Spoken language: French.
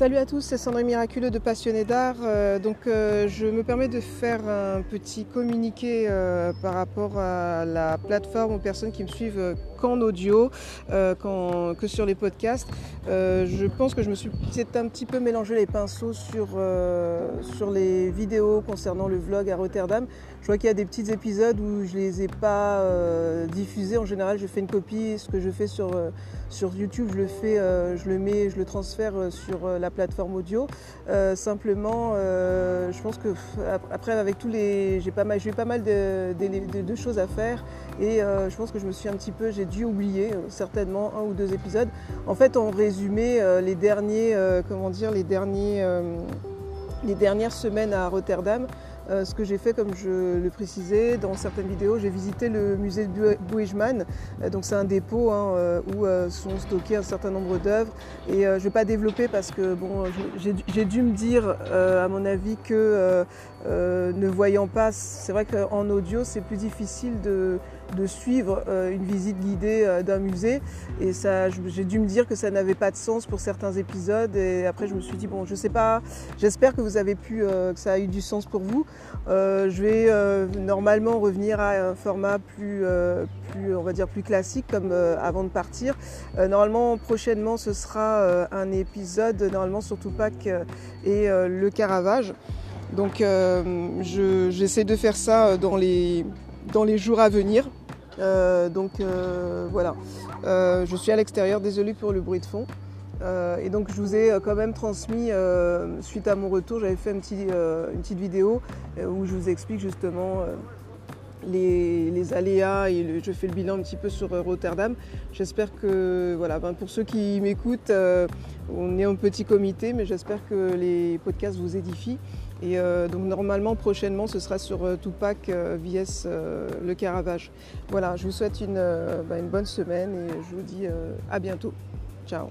Salut à tous, c'est Sandrine Miraculeux de Passionné d'Art. Euh, donc euh, je me permets de faire un petit communiqué euh, par rapport à la plateforme aux personnes qui me suivent qu'en audio, que sur les podcasts. je pense que je me suis peut-être un petit peu mélangé les pinceaux sur, sur les vidéos concernant le vlog à Rotterdam. Je vois qu'il y a des petits épisodes où je ne les ai pas diffusés. En général, je fais une copie. Ce que je fais sur, sur YouTube, je le fais, je le mets, je le transfère sur la plateforme audio. Euh, simplement, euh, je pense que après avec tous les, j'ai pas mal, j'ai pas mal de, de, choses à faire et euh, je pense que je me suis un petit peu, j'ai dû oublier certainement un ou deux épisodes. En fait, en résumé, les derniers, comment dire, les derniers, les dernières semaines à Rotterdam. Euh, ce que j'ai fait, comme je le précisais dans certaines vidéos, j'ai visité le musée de Boeijman. Euh, donc c'est un dépôt hein, euh, où sont stockés un certain nombre d'œuvres. Et je ne vais pas développer parce que bon, j'ai dû me dire, à mon avis, que ne voyant pas, c'est vrai qu'en audio, c'est plus difficile de de suivre euh, une visite guidée euh, d'un musée. Et ça, j'ai dû me dire que ça n'avait pas de sens pour certains épisodes. Et après, je me suis dit, bon, je sais pas, j'espère que vous avez pu, euh, que ça a eu du sens pour vous. Je vais normalement revenir à un format plus, plus, on va dire, plus classique comme avant de partir. normalement, prochainement, ce sera un épisode, normalement, sur Tupac et le Caravage. Donc, j'essaie de faire ça dans les, dans les jours à venir. Euh, donc euh, voilà, euh, je suis à l'extérieur, désolée pour le bruit de fond. Et donc je vous ai quand même transmis, suite à mon retour, j'avais fait une petite vidéo où je vous explique justement les, aléas et je fais le bilan un petit peu sur Rotterdam. J'espère que, voilà, ben, pour ceux qui m'écoutent, on est un petit comité, mais j'espère que les podcasts vous édifient. Et euh, donc normalement prochainement ce sera sur euh, Tupac euh, vs le Caravage. Voilà, je vous souhaite une, une, bonne semaine et je vous dis à bientôt. Ciao